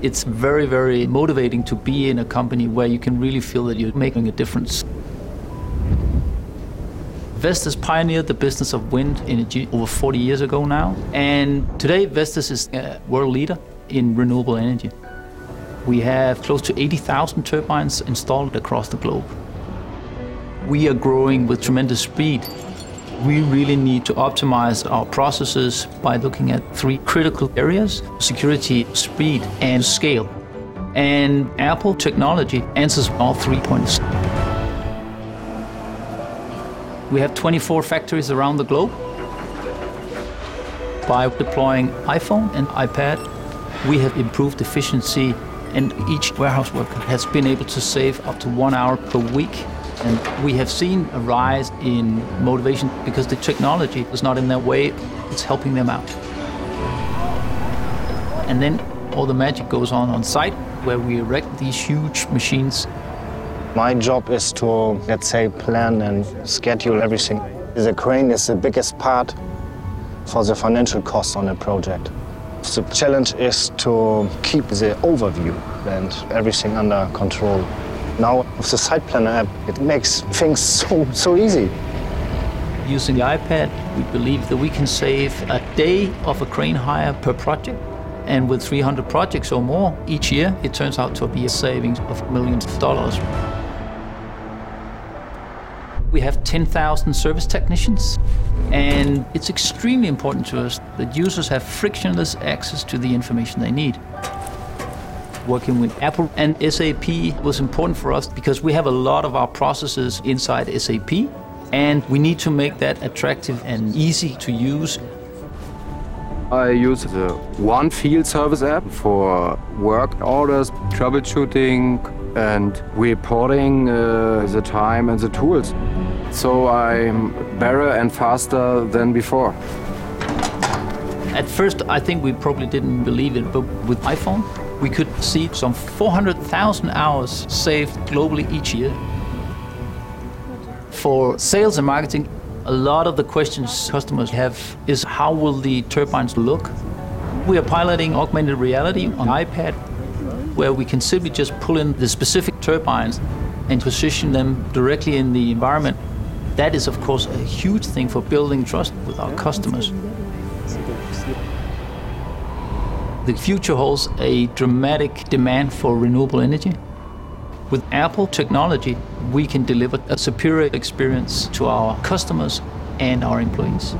It's very, very motivating to be in a company where you can really feel that you're making a difference. Vestas pioneered the business of wind energy over 40 years ago now, and today Vestas is a world leader in renewable energy. We have close to 80,000 turbines installed across the globe. We are growing with tremendous speed. We really need to optimize our processes by looking at three critical areas security, speed, and scale. And Apple technology answers all three points. We have 24 factories around the globe. By deploying iPhone and iPad, we have improved efficiency, and each warehouse worker has been able to save up to one hour per week. And we have seen a rise in motivation because the technology is not in their way, it's helping them out. And then all the magic goes on on site where we erect these huge machines my job is to, let's say, plan and schedule everything. The crane is the biggest part for the financial cost on a project. The challenge is to keep the overview and everything under control. Now, with the site planner app, it makes things so, so easy. Using the iPad, we believe that we can save a day of a crane hire per project. And with 300 projects or more each year, it turns out to be a savings of millions of dollars. We have 10,000 service technicians, and it's extremely important to us that users have frictionless access to the information they need. Working with Apple and SAP was important for us because we have a lot of our processes inside SAP, and we need to make that attractive and easy to use. I use the One Field Service app for work orders, troubleshooting, and reporting uh, the time and the tools. So I'm better and faster than before. At first, I think we probably didn't believe it, but with iPhone, we could see some 400,000 hours saved globally each year. For sales and marketing, a lot of the questions customers have is how will the turbines look? We are piloting augmented reality on iPad where we can simply just pull in the specific turbines and position them directly in the environment. That is, of course, a huge thing for building trust with our customers. The future holds a dramatic demand for renewable energy. With Apple technology, we can deliver a superior experience to our customers and our employees.